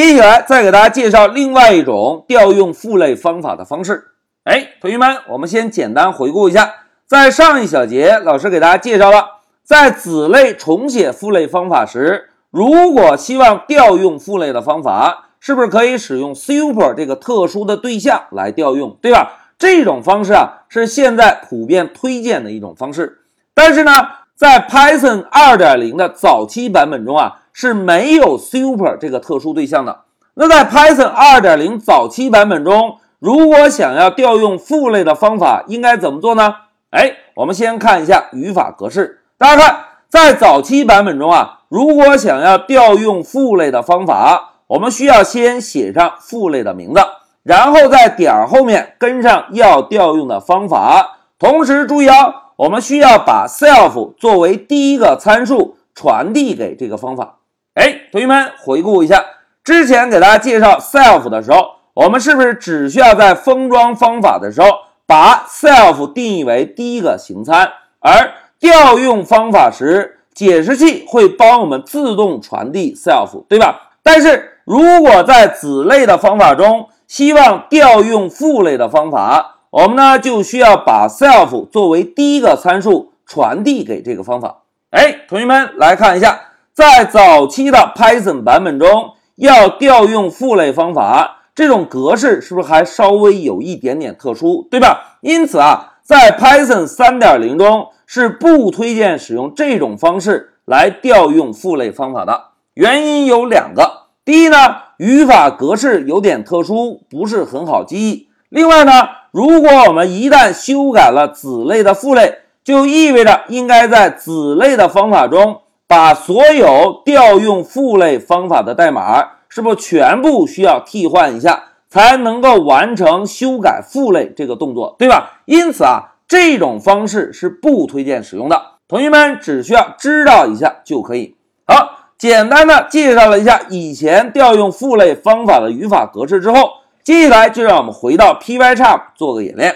接下来再给大家介绍另外一种调用父类方法的方式。哎，同学们，我们先简单回顾一下，在上一小节老师给大家介绍了，在子类重写父类方法时，如果希望调用父类的方法，是不是可以使用 super 这个特殊的对象来调用，对吧？这种方式啊，是现在普遍推荐的一种方式。但是呢，在 Python 2.0的早期版本中啊，是没有 super 这个特殊对象的。那在 Python 2.0早期版本中，如果想要调用父类的方法，应该怎么做呢？哎，我们先看一下语法格式。大家看，在早期版本中啊，如果想要调用父类的方法，我们需要先写上父类的名字，然后在点后面跟上要调用的方法。同时注意啊，我们需要把 self 作为第一个参数传递给这个方法。哎，同学们回顾一下之前给大家介绍 self 的时候。我们是不是只需要在封装方法的时候把 self 定义为第一个形参，而调用方法时解释器会帮我们自动传递 self，对吧？但是如果在子类的方法中希望调用父类的方法，我们呢就需要把 self 作为第一个参数传递给这个方法。哎，同学们来看一下，在早期的 Python 版本中要调用父类方法。这种格式是不是还稍微有一点点特殊，对吧？因此啊，在 Python 3.0中是不推荐使用这种方式来调用父类方法的。原因有两个：第一呢，语法格式有点特殊，不是很好记忆；另外呢，如果我们一旦修改了子类的父类，就意味着应该在子类的方法中把所有调用父类方法的代码。是不是全部需要替换一下才能够完成修改父类这个动作，对吧？因此啊，这种方式是不推荐使用的。同学们只需要知道一下就可以。好，简单的介绍了一下以前调用父类方法的语法格式之后，接下来就让我们回到 Pycharm 做个演练。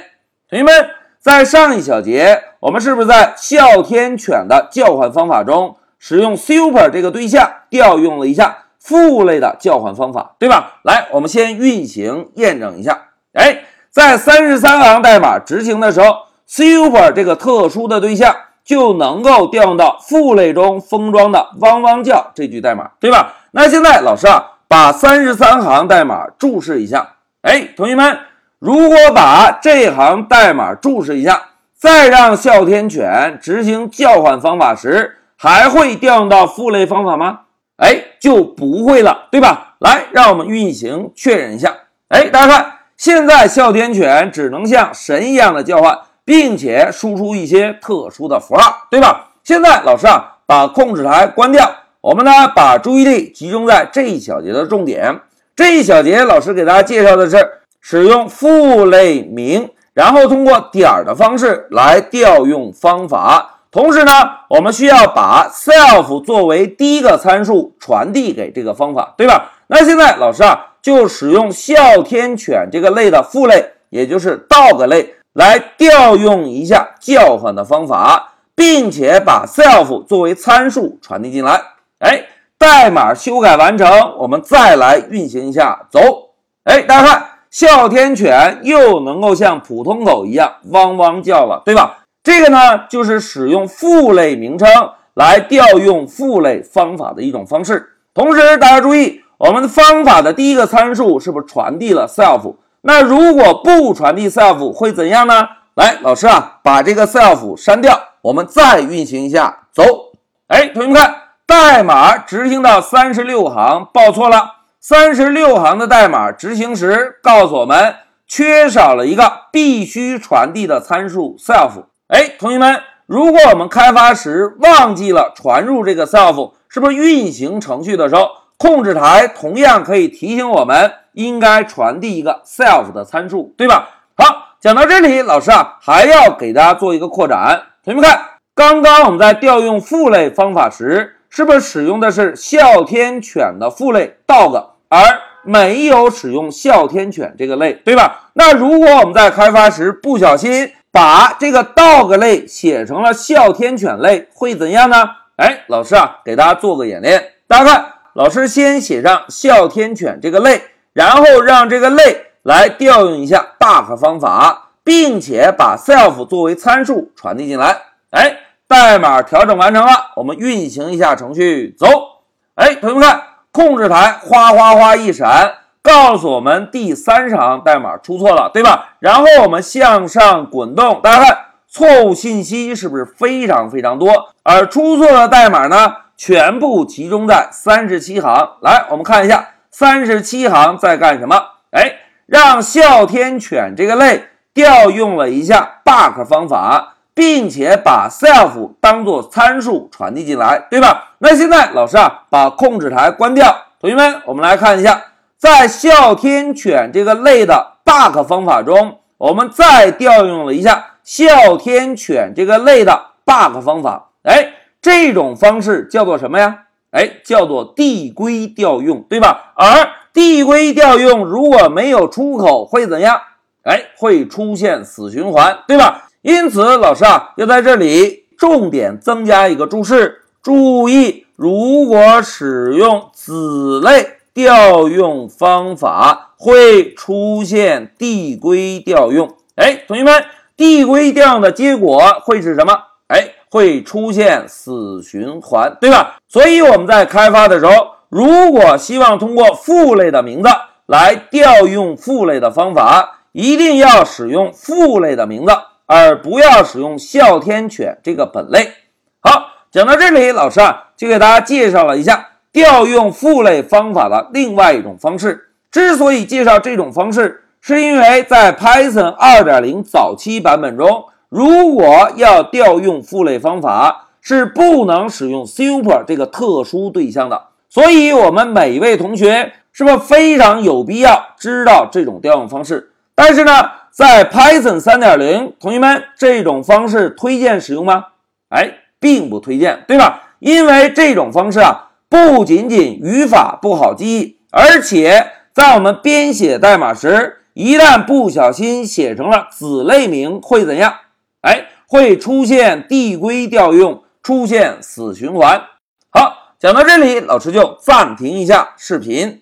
同学们，在上一小节，我们是不是在哮天犬的叫唤方法中使用 super 这个对象调用了一下？父类的叫唤方法，对吧？来，我们先运行验证一下。哎，在三十三行代码执行的时候，super 这个特殊的对象就能够调用到父类中封装的汪汪叫这句代码，对吧？那现在老师啊，把三十三行代码注释一下。哎，同学们，如果把这行代码注释一下，再让哮天犬执行叫唤方法时，还会调用到父类方法吗？哎，就不会了，对吧？来，让我们运行确认一下。哎，大家看，现在哮天犬只能像神一样的叫唤，并且输出一些特殊的符号，对吧？现在老师啊，把控制台关掉，我们呢把注意力集中在这一小节的重点。这一小节老师给大家介绍的是使用父类名，然后通过点儿的方式来调用方法。同时呢，我们需要把 self 作为第一个参数传递给这个方法，对吧？那现在老师啊，就使用哮天犬这个类的父类，也就是 dog 类，来调用一下叫唤的方法，并且把 self 作为参数传递进来。哎，代码修改完成，我们再来运行一下，走。哎，大家看，哮天犬又能够像普通狗一样汪汪叫了，对吧？这个呢，就是使用父类名称来调用父类方法的一种方式。同时，大家注意，我们的方法的第一个参数是不是传递了 self？那如果不传递 self 会怎样呢？来，老师啊，把这个 self 删掉，我们再运行一下，走。哎，同学们看，代码执行到三十六行报错了。三十六行的代码执行时告诉我们，缺少了一个必须传递的参数 self。哎，同学们，如果我们开发时忘记了传入这个 self，是不是运行程序的时候，控制台同样可以提醒我们应该传递一个 self 的参数，对吧？好，讲到这里，老师啊还要给大家做一个扩展。同学们看，刚刚我们在调用父类方法时，是不是使用的是哮天犬的父类 dog，而没有使用哮天犬这个类，对吧？那如果我们在开发时不小心，把这个 dog 类写成了哮天犬类会怎样呢？哎，老师啊，给大家做个演练。大家看老师先写上哮天犬这个类，然后让这个类来调用一下 Duck 方法，并且把 self 作为参数传递进来。哎，代码调整完成了，我们运行一下程序，走。哎，同学们看，控制台哗哗哗一闪，告诉我们第三十行代码出错了，对吧？然后我们向上滚动，大家看错误信息是不是非常非常多？而出错的代码呢，全部集中在三十七行。来，我们看一下三十七行在干什么？哎，让哮天犬这个类调用了一下 bug 方法。并且把 self 当做参数传递进来，对吧？那现在老师啊，把控制台关掉。同学们，我们来看一下，在哮天犬这个类的 bug 方法中，我们再调用了一下哮天犬这个类的 bug 方法。哎，这种方式叫做什么呀？哎，叫做递归调用，对吧？而递归调用如果没有出口会怎样？哎，会出现死循环，对吧？因此，老师啊，要在这里重点增加一个注释，注意，如果使用子类调用方法，会出现递归调用。哎，同学们，递归调用的结果会是什么？哎，会出现死循环，对吧？所以我们在开发的时候，如果希望通过父类的名字来调用父类的方法，一定要使用父类的名字。而不要使用哮天犬这个本类。好，讲到这里，老师啊就给大家介绍了一下调用父类方法的另外一种方式。之所以介绍这种方式，是因为在 Python 2.0早期版本中，如果要调用父类方法，是不能使用 super 这个特殊对象的。所以，我们每一位同学是不是非常有必要知道这种调用方式？但是呢？在 Python 3.0，同学们，这种方式推荐使用吗？哎，并不推荐，对吧？因为这种方式啊，不仅仅语法不好记忆，而且在我们编写代码时，一旦不小心写成了子类名，会怎样？哎，会出现递归调用，出现死循环。好，讲到这里，老师就暂停一下视频。